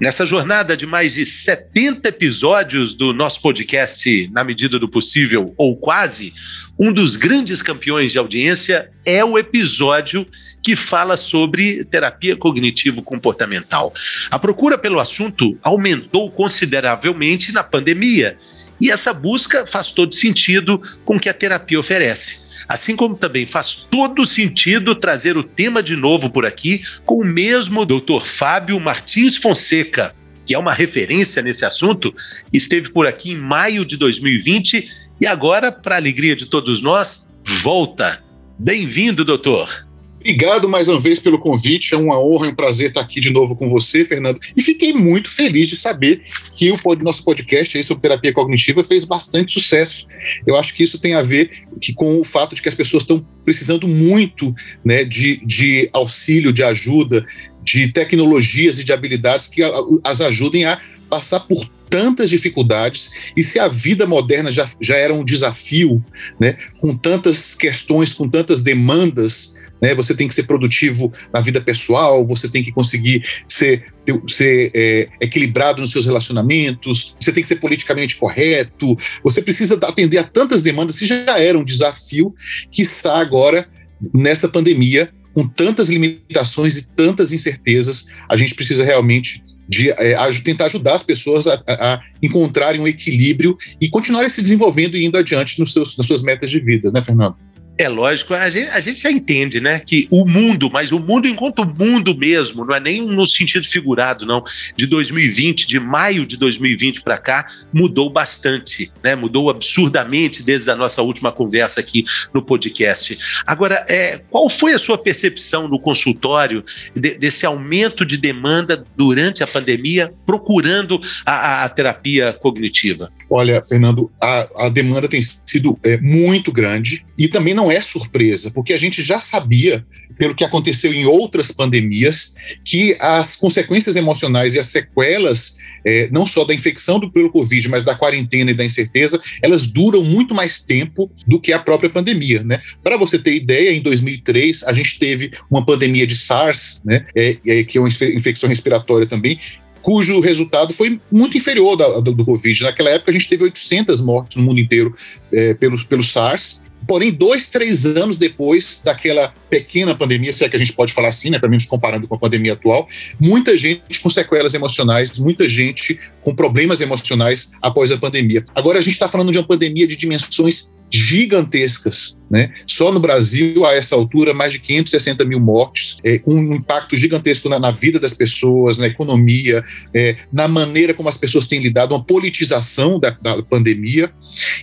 Nessa jornada de mais de 70 episódios do nosso podcast Na Medida do Possível, ou quase, um dos grandes campeões de audiência é o episódio que fala sobre terapia cognitivo-comportamental. A procura pelo assunto aumentou consideravelmente na pandemia. E essa busca faz todo sentido com o que a terapia oferece. Assim como também faz todo sentido trazer o tema de novo por aqui com o mesmo Dr. Fábio Martins Fonseca, que é uma referência nesse assunto, esteve por aqui em maio de 2020 e agora, para alegria de todos nós, volta. Bem-vindo, doutor. Obrigado mais uma vez pelo convite. É uma honra e um prazer estar aqui de novo com você, Fernando. E fiquei muito feliz de saber que o nosso podcast aí sobre terapia cognitiva fez bastante sucesso. Eu acho que isso tem a ver que, com o fato de que as pessoas estão precisando muito né, de, de auxílio, de ajuda, de tecnologias e de habilidades que as ajudem a passar por tantas dificuldades e se a vida moderna já, já era um desafio, né, com tantas questões, com tantas demandas né? Você tem que ser produtivo na vida pessoal, você tem que conseguir ser, ser é, equilibrado nos seus relacionamentos, você tem que ser politicamente correto, você precisa atender a tantas demandas que já era um desafio, que está agora nessa pandemia, com tantas limitações e tantas incertezas, a gente precisa realmente de é, tentar ajudar as pessoas a, a, encontrarem um equilíbrio e continuarem se desenvolvendo e indo adiante nos seus, nas suas metas de vida, né, Fernando? É lógico, a gente, a gente já entende, né, que o mundo, mas o mundo enquanto mundo mesmo, não é nem no sentido figurado, não, de 2020, de maio de 2020 para cá, mudou bastante, né, mudou absurdamente desde a nossa última conversa aqui no podcast. Agora, é, qual foi a sua percepção no consultório de, desse aumento de demanda durante a pandemia, procurando a, a terapia cognitiva? Olha, Fernando, a, a demanda tem sido é, muito grande e também não é surpresa, porque a gente já sabia, pelo que aconteceu em outras pandemias, que as consequências emocionais e as sequelas, é, não só da infecção do, pelo Covid, mas da quarentena e da incerteza, elas duram muito mais tempo do que a própria pandemia. Né? Para você ter ideia, em 2003, a gente teve uma pandemia de SARS, né, é, que é uma infecção respiratória também, cujo resultado foi muito inferior da, do, do, Covid. Naquela época, a gente teve 800 mortes no mundo inteiro é, pelo, pelo SARS, Porém, dois, três anos depois daquela pequena pandemia, se é que a gente pode falar assim, né, pelo menos comparando com a pandemia atual, muita gente com sequelas emocionais, muita gente com problemas emocionais após a pandemia. Agora a gente está falando de uma pandemia de dimensões gigantescas. Né? Só no Brasil, a essa altura, mais de 560 mil mortes, é, com um impacto gigantesco na, na, vida das pessoas, na economia, é, na maneira como as pessoas têm lidado, uma politização da, da pandemia.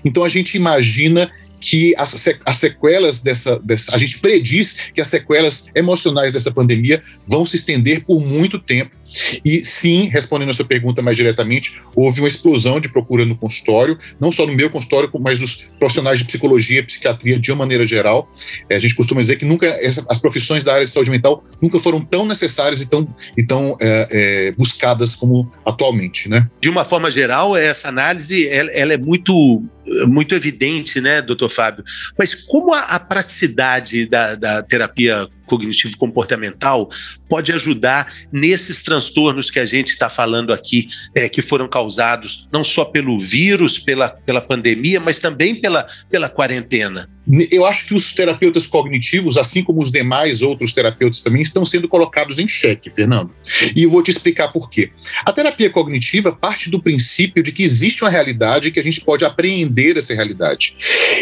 Então a gente imagina que as, as sequelas dessa, dessa. A gente prediz que as sequelas emocionais dessa pandemia vão se estender por muito tempo e sim, respondendo a sua pergunta mais diretamente, houve uma explosão de procura no consultório, não só no meu consultório, mas dos profissionais de psicologia e psiquiatria de uma maneira geral. É, a gente costuma dizer que nunca essa, as profissões da área de saúde mental nunca foram tão necessárias e tão, e tão é, é, buscadas como atualmente, né? De uma forma geral, essa análise ela, ela é muito muito evidente, né, doutor Fábio? Mas como a, a praticidade da, da terapia cognitivo-comportamental pode ajudar nesses transtornos que a gente está falando aqui, é, que foram causados não só pelo vírus, pela, pela pandemia, mas também pela, pela quarentena. Eu acho que os terapeutas cognitivos, assim como os demais outros terapeutas também, estão sendo colocados em xeque, Fernando. E eu vou te explicar por quê. A terapia cognitiva parte do princípio de que existe uma realidade e que a gente pode apreender essa realidade.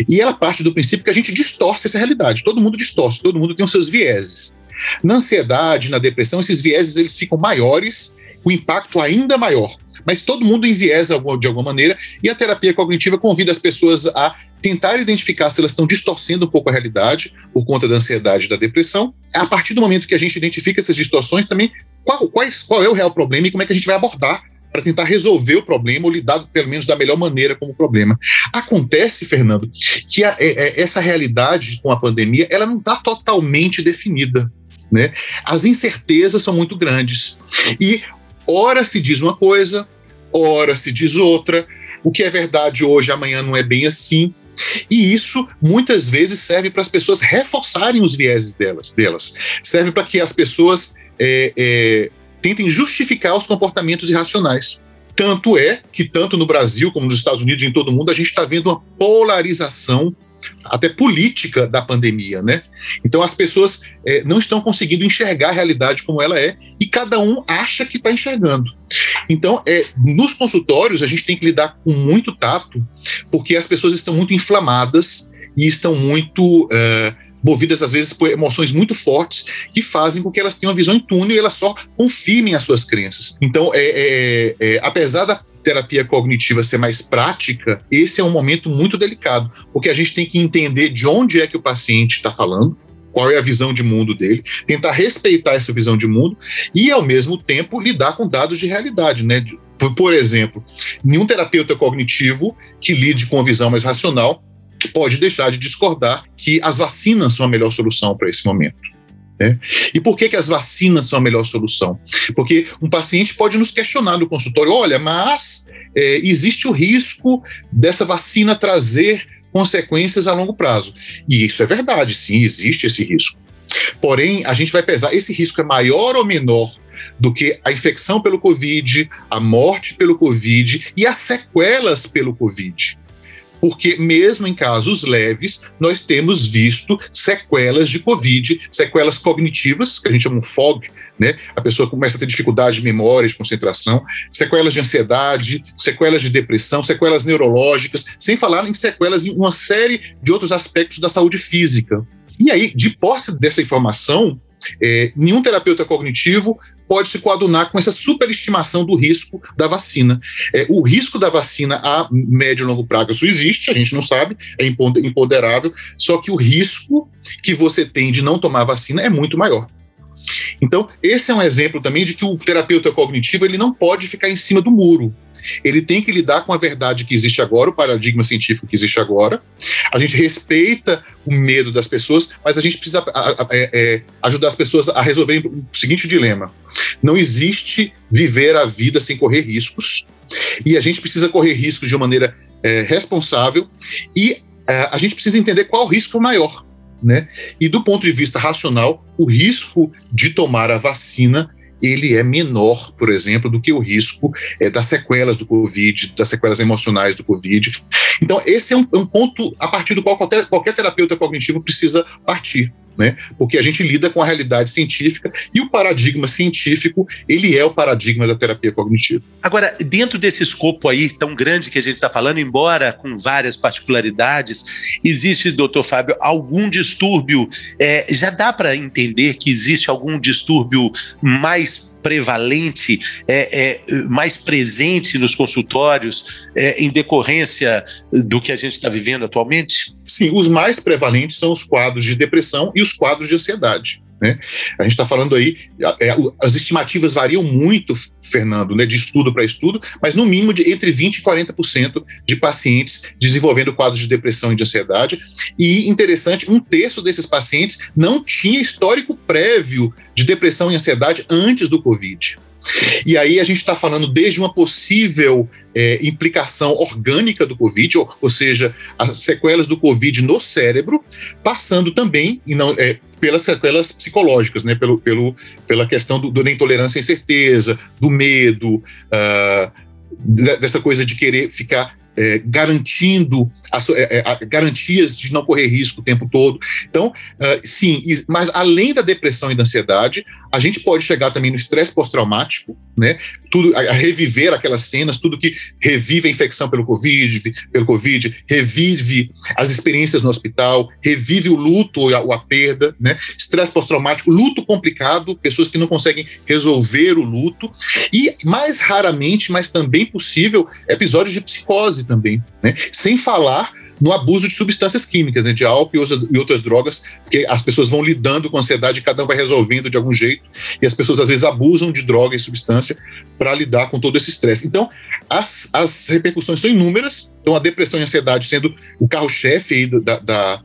E ela parte do princípio que a gente distorce essa realidade. Todo mundo distorce, todo mundo tem os seus vieses. Na ansiedade, na depressão, esses vieses eles ficam maiores, o impacto ainda maior. Mas todo mundo enviesa de alguma maneira e a terapia cognitiva convida as pessoas a tentar identificar se elas estão distorcendo um pouco a realidade por conta da ansiedade e da depressão. A partir do momento que a gente identifica essas distorções, também qual, qual, qual é o real problema e como é que a gente vai abordar para tentar resolver o problema ou lidar, pelo menos, da melhor maneira com o problema. Acontece, Fernando, que a, é, é, essa realidade com a pandemia ela não está totalmente definida. Né? As incertezas são muito grandes. E ora se diz uma coisa, ora se diz outra. O que é verdade hoje, amanhã não é bem assim. E isso muitas vezes serve para as pessoas reforçarem os vieses delas, delas. serve para que as pessoas é, é, tentem justificar os comportamentos irracionais. Tanto é que, tanto no Brasil como nos Estados Unidos e em todo o mundo, a gente está vendo uma polarização até política da pandemia, né? Então as pessoas é, não estão conseguindo enxergar a realidade como ela é e cada um acha que está enxergando. Então, é, nos consultórios a gente tem que lidar com muito tato, porque as pessoas estão muito inflamadas e estão muito é, movidas às vezes por emoções muito fortes que fazem com que elas tenham uma visão em túnel e elas só confirmem as suas crenças. Então, é, é, é, apesar da terapia cognitiva ser mais prática, esse é um momento muito delicado, porque a gente tem que entender de onde é que o paciente está falando, qual é a visão de mundo dele, tentar respeitar essa visão de mundo e, ao mesmo tempo, lidar com dados de realidade, né? Por, por exemplo, nenhum terapeuta cognitivo que lide com a visão mais racional pode deixar de discordar que as vacinas são a melhor solução para esse momento. Né? E por que, que as vacinas são a melhor solução? Porque um paciente pode nos questionar no consultório: olha, mas é, existe o risco dessa vacina trazer consequências a longo prazo. E isso é verdade, sim, existe esse risco. Porém, a gente vai pesar: esse risco é maior ou menor do que a infecção pelo Covid, a morte pelo Covid e as sequelas pelo Covid porque mesmo em casos leves, nós temos visto sequelas de Covid, sequelas cognitivas, que a gente chama de FOG, né? A pessoa começa a ter dificuldade de memória, de concentração, sequelas de ansiedade, sequelas de depressão, sequelas neurológicas, sem falar em sequelas em uma série de outros aspectos da saúde física. E aí, de posse dessa informação, é, nenhum terapeuta cognitivo pode se coadunar com essa superestimação do risco da vacina. É, o risco da vacina a médio e longo prazo existe, a gente não sabe, é imponderável, só que o risco que você tem de não tomar vacina é muito maior. Então, esse é um exemplo também de que o terapeuta cognitivo ele não pode ficar em cima do muro ele tem que lidar com a verdade que existe agora, o paradigma científico que existe agora. A gente respeita o medo das pessoas, mas a gente precisa é, é, ajudar as pessoas a resolverem o seguinte dilema: não existe viver a vida sem correr riscos, e a gente precisa correr riscos de uma maneira é, responsável, e é, a gente precisa entender qual risco maior. Né? E do ponto de vista racional, o risco de tomar a vacina ele é menor, por exemplo, do que o risco é, das sequelas do Covid, das sequelas emocionais do Covid. Então, esse é um, é um ponto a partir do qual qualquer, qualquer terapeuta cognitivo precisa partir né? Porque a gente lida com a realidade científica e o paradigma científico, ele é o paradigma da terapia cognitiva. Agora, dentro desse escopo aí tão grande que a gente está falando, embora com várias particularidades, existe, doutor Fábio, algum distúrbio? É, já dá para entender que existe algum distúrbio mais prevalente, é, é, mais presente nos consultórios é, em decorrência do que a gente está vivendo atualmente? Sim, os mais prevalentes são os quadros de depressão e os quadros de ansiedade. Né? A gente está falando aí, é, as estimativas variam muito, Fernando, né, de estudo para estudo, mas no mínimo de entre 20% e 40% de pacientes desenvolvendo quadros de depressão e de ansiedade. E interessante, um terço desses pacientes não tinha histórico prévio de depressão e ansiedade antes do Covid. E aí a gente está falando desde uma possível é, implicação orgânica do Covid, ou, ou, seja, as sequelas do Covid no cérebro, passando também, e não, é, pelas sequelas psicológicas, né? Pelo, pelo, pela questão do, do, da intolerância à incerteza, do medo, uh, dessa coisa de querer ficar é, garantindo a, é, a, garantias de não correr risco o tempo todo. Então, uh, sim, mas além da depressão e da ansiedade, a gente pode chegar também no estresse pós-traumático, né? Tudo, a, reviver aquelas cenas, tudo que revive a infecção pelo COVID, pelo COVID, revive as experiências no hospital, revive o luto ou a, ou a perda, né? Estresse pós-traumático, luto complicado, pessoas que não conseguem resolver o luto, e mais raramente, mas também possível, episódios de psicose também, né? Sem falar no abuso de substâncias químicas, né, de álcool e outras drogas, porque as pessoas vão lidando com ansiedade e cada um vai resolvendo de algum jeito, e as pessoas às vezes abusam de droga e substância para lidar com todo esse estresse. Então, as, as repercussões são inúmeras, então a depressão e a ansiedade sendo o carro-chefe da, da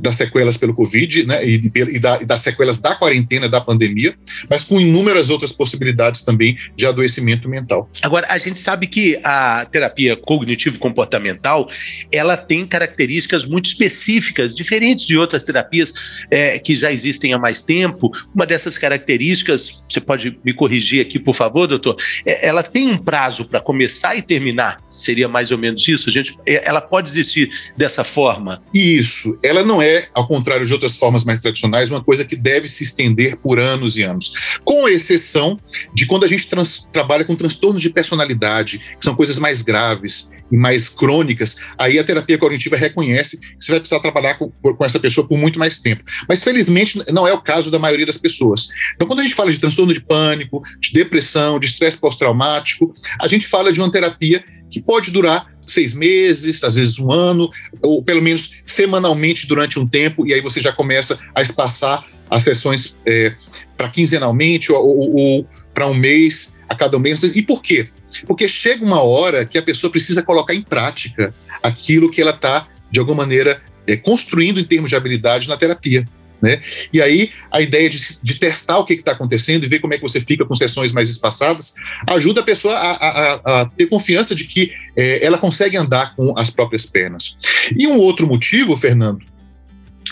das sequelas pelo Covid, né, e, e, da, e, das sequelas da quarentena, da pandemia, mas com inúmeras outras possibilidades também de adoecimento mental. Agora, a gente sabe que a terapia cognitivo-comportamental, ela tem características muito específicas, diferentes de outras terapias é, que já existem há mais tempo. Uma dessas características, você pode me corrigir aqui, por favor, doutor, é, ela tem um prazo para começar e terminar, seria mais ou menos isso? A gente, é, ela pode existir dessa forma? Isso, ela não é, ao contrário de outras formas mais tradicionais, uma coisa que deve se estender por anos e anos. Com exceção de quando a gente trabalha com transtornos de personalidade, que são coisas mais graves e mais crônicas, aí a terapia cognitiva reconhece que você vai precisar trabalhar com, com essa pessoa por muito mais tempo. Mas felizmente não é o caso da maioria das pessoas. Então, quando a gente fala de transtorno de pânico, de depressão, de estresse pós-traumático, a gente fala de uma terapia que pode durar seis meses, às vezes um ano, ou pelo menos semanalmente durante um tempo, e aí você já começa a espaçar as sessões é, para quinzenalmente ou, ou, ou para um mês, a cada mês. E por quê? Porque chega uma hora que a pessoa precisa colocar em prática aquilo que ela está, de alguma maneira, é, construindo em termos de habilidade na terapia. Né? E aí, a ideia de, de testar o que está acontecendo e ver como é que você fica com sessões mais espaçadas ajuda a pessoa a, a, a ter confiança de que é, ela consegue andar com as próprias pernas. E um outro motivo, Fernando,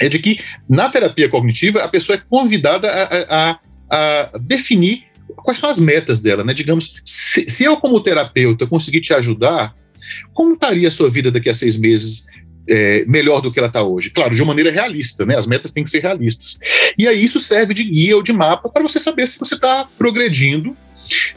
é de que na terapia cognitiva a pessoa é convidada a, a, definir quais são as metas dela, né? Digamos, se, se, eu como terapeuta conseguir te ajudar, como estaria a sua vida daqui a seis meses é, melhor do que ela está hoje. Claro, de uma maneira realista, né? As metas têm que ser realistas. E aí isso serve de guia ou de mapa para você saber se você está progredindo,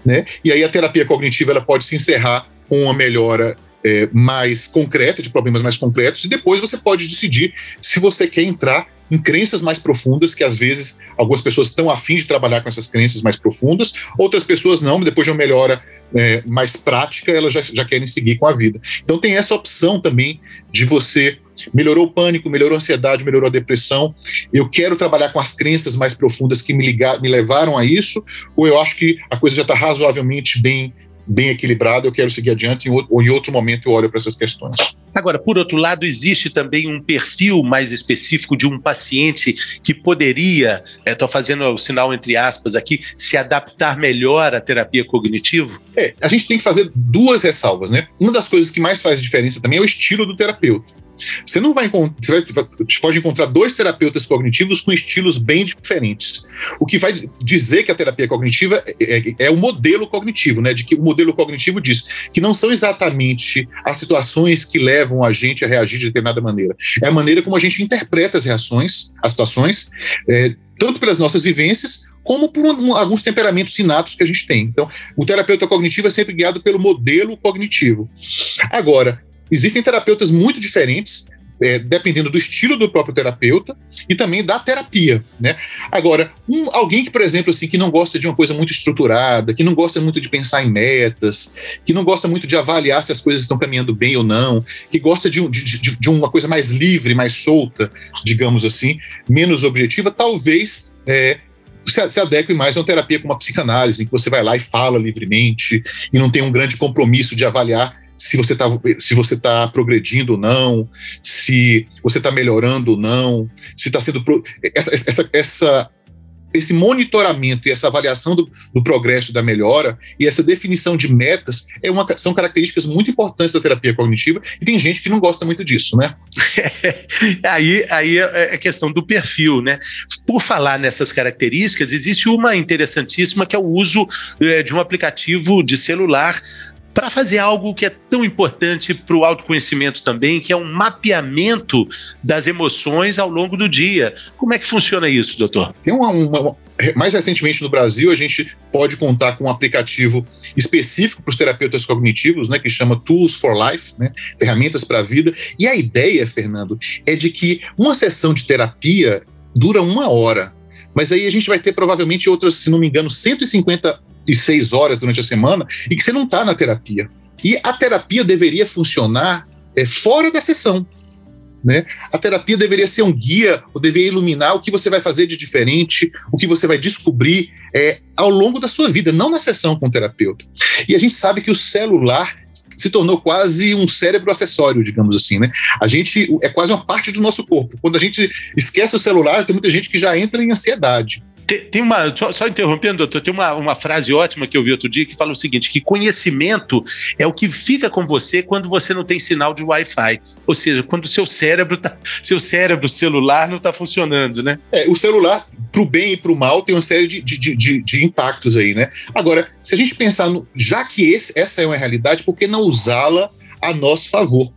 né? E aí a terapia cognitiva ela pode se encerrar com uma melhora é, mais concreta, de problemas mais concretos, e depois você pode decidir se você quer entrar em crenças mais profundas, que às vezes algumas pessoas estão afim de trabalhar com essas crenças mais profundas, outras pessoas não, depois de uma melhora é, mais prática, elas já, já querem seguir com a vida. Então tem essa opção também de você melhorou o pânico, melhorou a ansiedade, melhorou a depressão. Eu quero trabalhar com as crenças mais profundas que me, ligar, me levaram a isso, ou eu acho que a coisa já está razoavelmente bem, bem equilibrada, eu quero seguir adiante, ou em outro momento eu olho para essas questões. Agora, por outro lado, existe também um perfil mais específico de um paciente que poderia, estou é, fazendo o sinal entre aspas aqui, se adaptar melhor à terapia cognitivo? É, a gente tem que fazer duas ressalvas, né? Uma das coisas que mais faz diferença também é o estilo do terapeuta. Você não vai encontrar, você, você pode encontrar dois terapeutas cognitivos com estilos bem diferentes. O que vai dizer que a terapia cognitiva é, é, é, o modelo cognitivo, né? De que o modelo cognitivo diz que não são exatamente as situações que levam a gente a reagir de determinada maneira. É a maneira como a gente interpreta as reações, as situações, é, tanto pelas nossas vivências como por um, alguns temperamentos inatos que a gente tem. Então, o terapeuta cognitivo é sempre guiado pelo modelo cognitivo. Agora, Existem terapeutas muito diferentes, é, dependendo do estilo do próprio terapeuta e também da terapia, né? Agora, um, alguém que, por exemplo, assim, que não gosta de uma coisa muito estruturada, que não gosta muito de pensar em metas, que não gosta muito de avaliar se as coisas estão caminhando bem ou não, que gosta de, de, de, de uma coisa mais livre, mais solta, digamos assim, menos objetiva, talvez é, se, se adeque mais a uma terapia como a psicanálise, em que você vai lá e fala livremente e não tem um grande compromisso de avaliar se você está se você tá progredindo ou não, se você está melhorando ou não, se está sendo pro, essa, essa, essa esse monitoramento e essa avaliação do, do, progresso da melhora e essa definição de metas é uma, são características muito importantes da terapia cognitiva e tem gente que não gosta muito disso, né? aí, aí é, é questão do perfil, né? Por falar nessas características, existe uma interessantíssima que é o uso é, de um aplicativo de celular para fazer algo que é tão importante para o autoconhecimento também, que é um mapeamento das emoções ao longo do dia. Como é que funciona isso, doutor? Tem uma, uma, mais recentemente no Brasil, a gente pode contar com um aplicativo específico para os terapeutas cognitivos, né, que chama Tools for Life, né, ferramentas para a vida. E a ideia, Fernando, é de que uma sessão de terapia dura uma hora. Mas aí a gente vai ter provavelmente outras, se não me engano, 150 de seis horas durante a semana e que você não está na terapia. E a terapia deveria funcionar é, fora da sessão. Né? A terapia deveria ser um guia, ou deveria iluminar o que você vai fazer de diferente, o que você vai descobrir é, ao longo da sua vida, não na sessão com o terapeuta. E a gente sabe que o celular se tornou quase um cérebro acessório, digamos assim, né? A gente é quase uma parte do nosso corpo. Quando a gente esquece o celular, tem muita gente que já entra em ansiedade. Tem, tem uma, só, só, interrompendo, doutor, tem uma, uma frase ótima que eu vi outro dia que fala o seguinte: que conhecimento é o que fica com você quando você não tem sinal de Wi-Fi. Ou seja, quando o seu cérebro tá, seu cérebro celular não está funcionando, né? É, o celular, para o bem e para o mal, tem uma série de, de, de, de, impactos aí, né? Agora, se a gente pensar no. Já que esse, essa é uma realidade, por que não usá-la a nosso favor?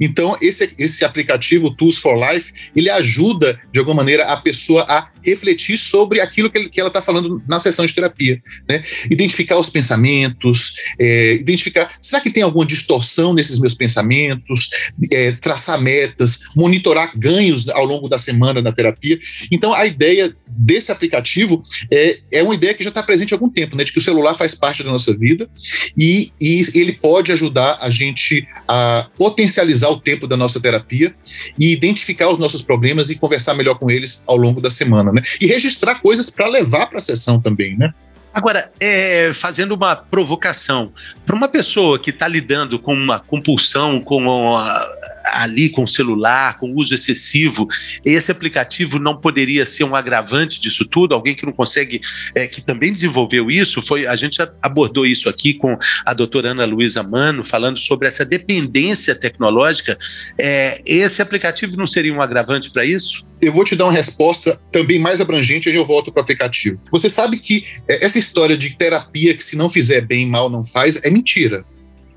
Então, esse, esse aplicativo Tools for Life, ele ajuda, de alguma maneira, a pessoa a refletir sobre aquilo que, ele, que ela está falando na sessão de terapia. Né? Identificar os pensamentos, é, identificar, será que tem alguma distorção nesses meus pensamentos, é, traçar metas, monitorar ganhos ao longo da semana na terapia. Então, a ideia desse aplicativo é, é uma ideia que já está presente há algum tempo, né? de que o celular faz parte da nossa vida e, e ele pode ajudar a gente a potencializar o tempo da nossa terapia e identificar os nossos problemas e conversar melhor com eles ao longo da semana né? E registrar coisas para levar para a sessão também, né? Agora, é, fazendo uma provocação, para uma pessoa que está lidando com uma compulsão, com uma, ali com o celular, com uso excessivo, esse aplicativo não poderia ser um agravante disso tudo? Alguém que não consegue, é, que também desenvolveu isso, foi a gente abordou isso aqui com a doutora Ana Luísa Mano, falando sobre essa dependência tecnológica. É, esse aplicativo não seria um agravante para isso? eu vou te dar uma resposta também mais abrangente, aí eu volto para o aplicativo. Você sabe que é, essa história de terapia que se não fizer bem, mal não faz, é mentira.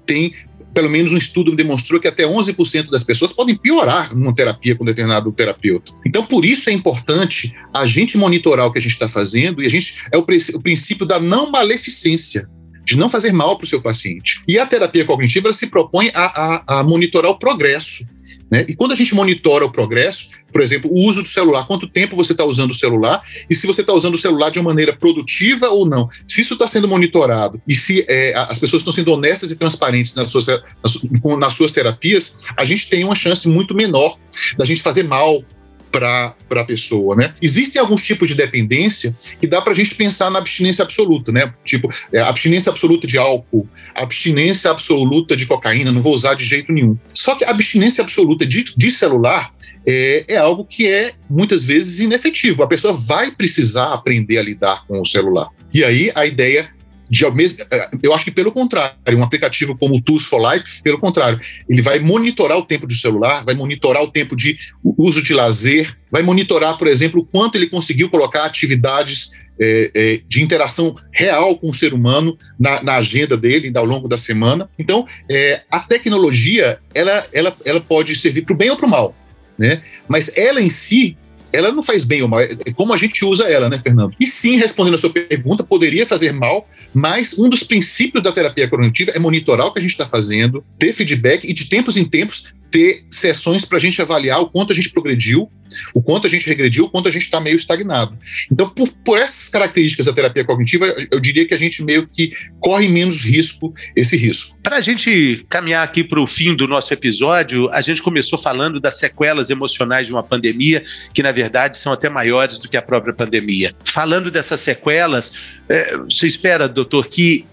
Tem, pelo menos um estudo demonstrou que até 11% das pessoas podem piorar numa terapia com determinado terapeuta. Então, por isso é importante a gente monitorar o que a gente está fazendo e a gente é o, o princípio da não maleficência de não fazer mal para o seu paciente. E a terapia cognitiva se propõe a, a, a monitorar o progresso. Né? E quando a gente monitora o progresso, por exemplo, o uso do celular, quanto tempo você está usando o celular e se você está usando o celular de uma maneira produtiva ou não. Se isso está sendo monitorado e se é, as pessoas estão sendo honestas e transparentes nas suas, nas, nas suas terapias, a gente tem uma chance muito menor da gente fazer mal para a pessoa, né? Existem alguns tipos de dependência que dá para a gente pensar na abstinência absoluta, né? Tipo, é, abstinência absoluta de álcool, abstinência absoluta de cocaína, não vou usar de jeito nenhum. Só que abstinência absoluta de, de celular é, é, algo que é muitas vezes inefetivo. A pessoa vai precisar aprender a lidar com o celular. E aí a ideia de mesmo, é, eu acho que pelo contrário, um aplicativo como o Tools for Life, pelo contrário, ele vai monitorar o tempo de celular, vai monitorar o tempo de uso de lazer, vai monitorar, por exemplo, o quanto ele conseguiu colocar atividades é, é, de interação real com o ser humano na, na agenda dele ao longo da semana. Então, é, a tecnologia ela, ela, ela pode servir para o bem ou para o mal, né? Mas ela em si ela não faz bem ou mal, é como a gente usa ela, né, Fernando? E sim, respondendo a sua pergunta, poderia fazer mal, mas um dos princípios da terapia cognitiva é monitorar o que a gente está fazendo, ter feedback e de tempos em tempos ter sessões para a gente avaliar o quanto a gente progrediu, o quanto a gente regrediu, o quanto a gente está meio estagnado. Então, por, por, essas características da terapia cognitiva, eu diria que a gente meio que corre menos risco, esse risco. Para a gente caminhar aqui para o fim do nosso episódio, a gente começou falando das sequelas emocionais de uma pandemia, que na verdade são até maiores do que a própria pandemia. Falando dessas sequelas, é, você espera, doutor, que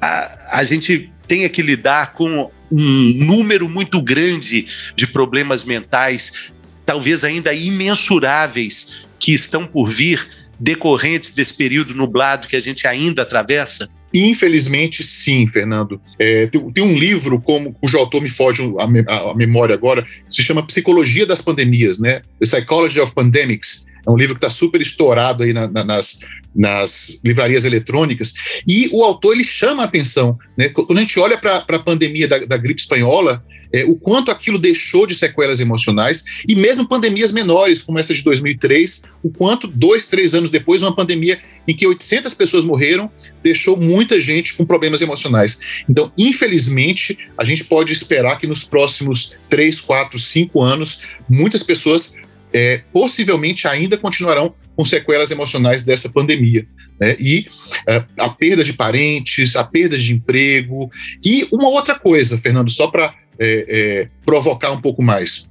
a, a gente tenha que lidar com um número muito grande de problemas mentais, talvez ainda imensuráveis, que estão por vir decorrentes desse período nublado que a gente ainda atravessa? Infelizmente, sim, Fernando. É, tem, tem, um livro, como cujo autor me foge a, a, a, memória agora, se chama Psicologia das Pandemias, né? The Psychology of Pandemics. Um livro que está super estourado aí na, na, nas, nas livrarias eletrônicas. E o autor ele chama a atenção. Né? Quando a gente olha para a pandemia da, da gripe espanhola, é, o quanto aquilo deixou de sequelas emocionais, e mesmo pandemias menores, como essa de 2003, o quanto, dois, três anos depois, uma pandemia em que 800 pessoas morreram, deixou muita gente com problemas emocionais. Então, infelizmente, a gente pode esperar que nos próximos três, quatro, cinco anos, muitas pessoas é, possivelmente ainda continuarão com sequelas emocionais dessa pandemia. Né? E é, a perda de parentes, a perda de emprego. E uma outra coisa, Fernando, só para é, é, provocar um pouco mais.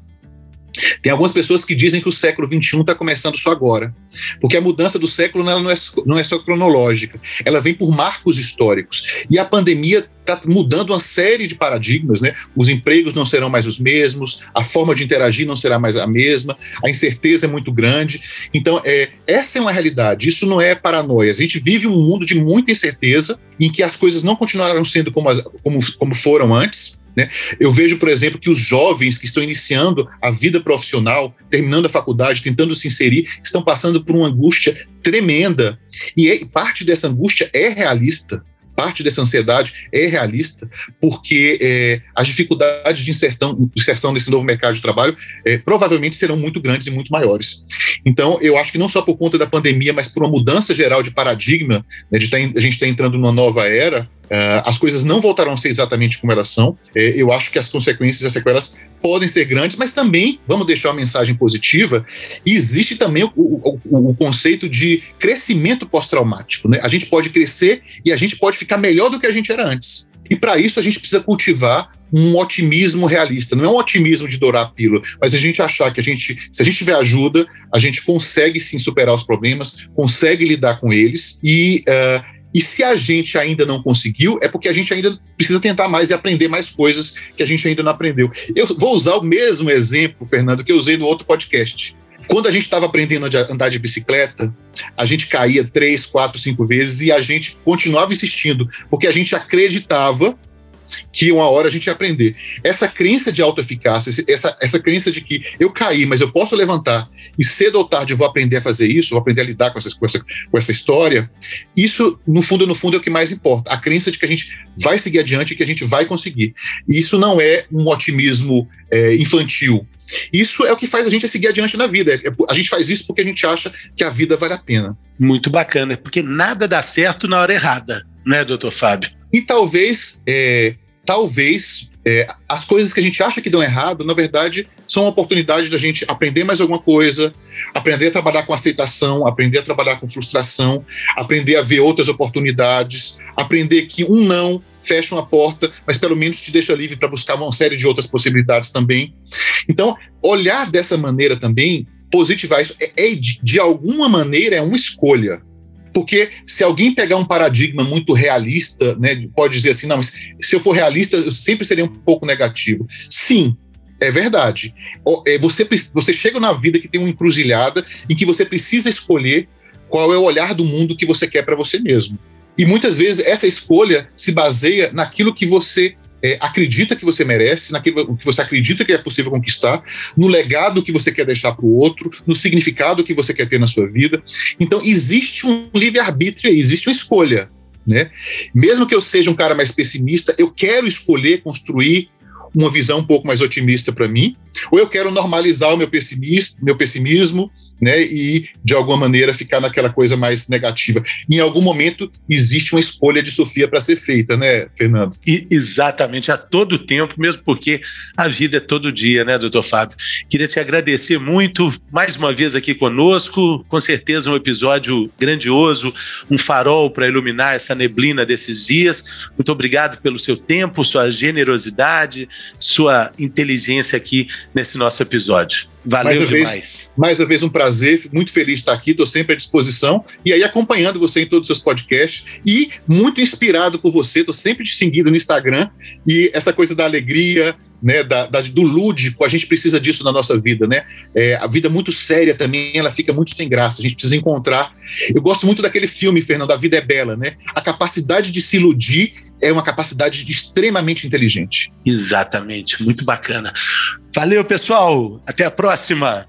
Tem algumas pessoas que dizem que o século XXI está começando só agora, porque a mudança do século não é, não é só cronológica, ela vem por marcos históricos. E a pandemia está mudando uma série de paradigmas, né? Os empregos não serão mais os mesmos, a forma de interagir não será mais a mesma, a incerteza é muito grande. Então, é, essa é uma realidade, isso não é paranoia. A gente vive um mundo de muita incerteza, em que as coisas não continuarão sendo como, as, como, como foram antes, né? Eu vejo, por exemplo, que os jovens que estão iniciando a vida profissional, terminando a faculdade, tentando se inserir, estão passando por uma angústia tremenda. E é, parte dessa angústia é realista parte dessa ansiedade é realista, porque é, as dificuldades de inserção, inserção nesse novo mercado de trabalho é, provavelmente serão muito grandes e muito maiores. Então, eu acho que não só por conta da pandemia, mas por uma mudança geral de paradigma, né, de tá, a gente está entrando numa nova era, Uh, as coisas não voltarão a ser exatamente como elas são. É, eu acho que as consequências e as sequelas podem ser grandes, mas também, vamos deixar uma mensagem positiva, existe também o, o, o conceito de crescimento pós-traumático. Né? A gente pode crescer e a gente pode ficar melhor do que a gente era antes. E para isso a gente precisa cultivar um otimismo realista. Não é um otimismo de dourar a pílula, mas a gente achar que a gente, se a gente tiver ajuda, a gente consegue sim superar os problemas, consegue lidar com eles e uh, e se a gente ainda não conseguiu, é porque a gente ainda precisa tentar mais e aprender mais coisas que a gente ainda não aprendeu. Eu vou usar o mesmo exemplo, Fernando, que eu usei no outro podcast. Quando a gente estava aprendendo a andar de bicicleta, a gente caía três, quatro, cinco vezes e a gente continuava insistindo, porque a gente acreditava que uma hora a gente ia aprender. Essa crença de autoeficácia, essa, essa crença de que eu caí, mas eu posso levantar e cedo ou tarde eu vou aprender a fazer isso, vou aprender a lidar com essa, com essa, com essa história, isso, no fundo, no fundo, é o que mais importa. A crença de que a gente vai seguir adiante e que a gente vai conseguir. E isso não é um otimismo é, infantil. Isso é o que faz a gente seguir adiante na vida. É, a gente faz isso porque a gente acha que a vida vale a pena. Muito bacana, porque nada dá certo na hora errada, né, doutor Fábio? E talvez, é, talvez é, as coisas que a gente acha que dão errado, na verdade, são uma oportunidade da gente aprender mais alguma coisa, aprender a trabalhar com aceitação, aprender a trabalhar com frustração, aprender a ver outras oportunidades, aprender que um não fecha uma porta, mas pelo menos te deixa livre para buscar uma série de outras possibilidades também. Então, olhar dessa maneira também, positivar isso, é, é de, de alguma maneira é uma escolha. Porque se alguém pegar um paradigma muito realista, né, pode dizer assim, não, mas se eu for realista, eu sempre seria um pouco negativo. Sim, é verdade. É, você, você chega na vida que tem uma encruzilhada em que você precisa escolher qual é o olhar do mundo que você quer para você mesmo. E muitas vezes essa escolha se baseia naquilo que você é, acredita que você merece, naquilo que você acredita que é possível conquistar, no legado que você quer deixar para o outro, no significado que você quer ter na sua vida. Então, existe um livre-arbítrio aí, existe uma escolha. Né? Mesmo que eu seja um cara mais pessimista, eu quero escolher construir uma visão um pouco mais otimista para mim, ou eu quero normalizar o meu, pessimismo, meu pessimismo né, e de alguma maneira ficar naquela coisa mais negativa. Em algum momento existe uma escolha de Sofia para ser feita, né, Fernando? E, exatamente, a todo tempo, mesmo porque a vida é todo dia, né, doutor Fábio? Queria te agradecer muito, mais uma vez aqui conosco, com certeza um episódio grandioso, um farol para iluminar essa neblina desses dias. Muito obrigado pelo seu tempo, sua generosidade, sua inteligência aqui nesse nosso episódio. Valeu mais demais. Vez, mais uma vez um prazer, muito feliz de estar aqui, estou sempre à disposição e aí acompanhando você em todos os seus podcasts e muito inspirado por você, estou sempre te seguindo no Instagram e essa coisa da alegria, né, da, da, do lúdico, a gente precisa disso na nossa vida, né? É, a vida muito séria também, ela fica muito sem graça. A gente precisa encontrar. Eu gosto muito daquele filme, Fernando, A Vida é Bela, né? A capacidade de se iludir é uma capacidade extremamente inteligente. Exatamente, muito bacana. Valeu, pessoal. Até a próxima.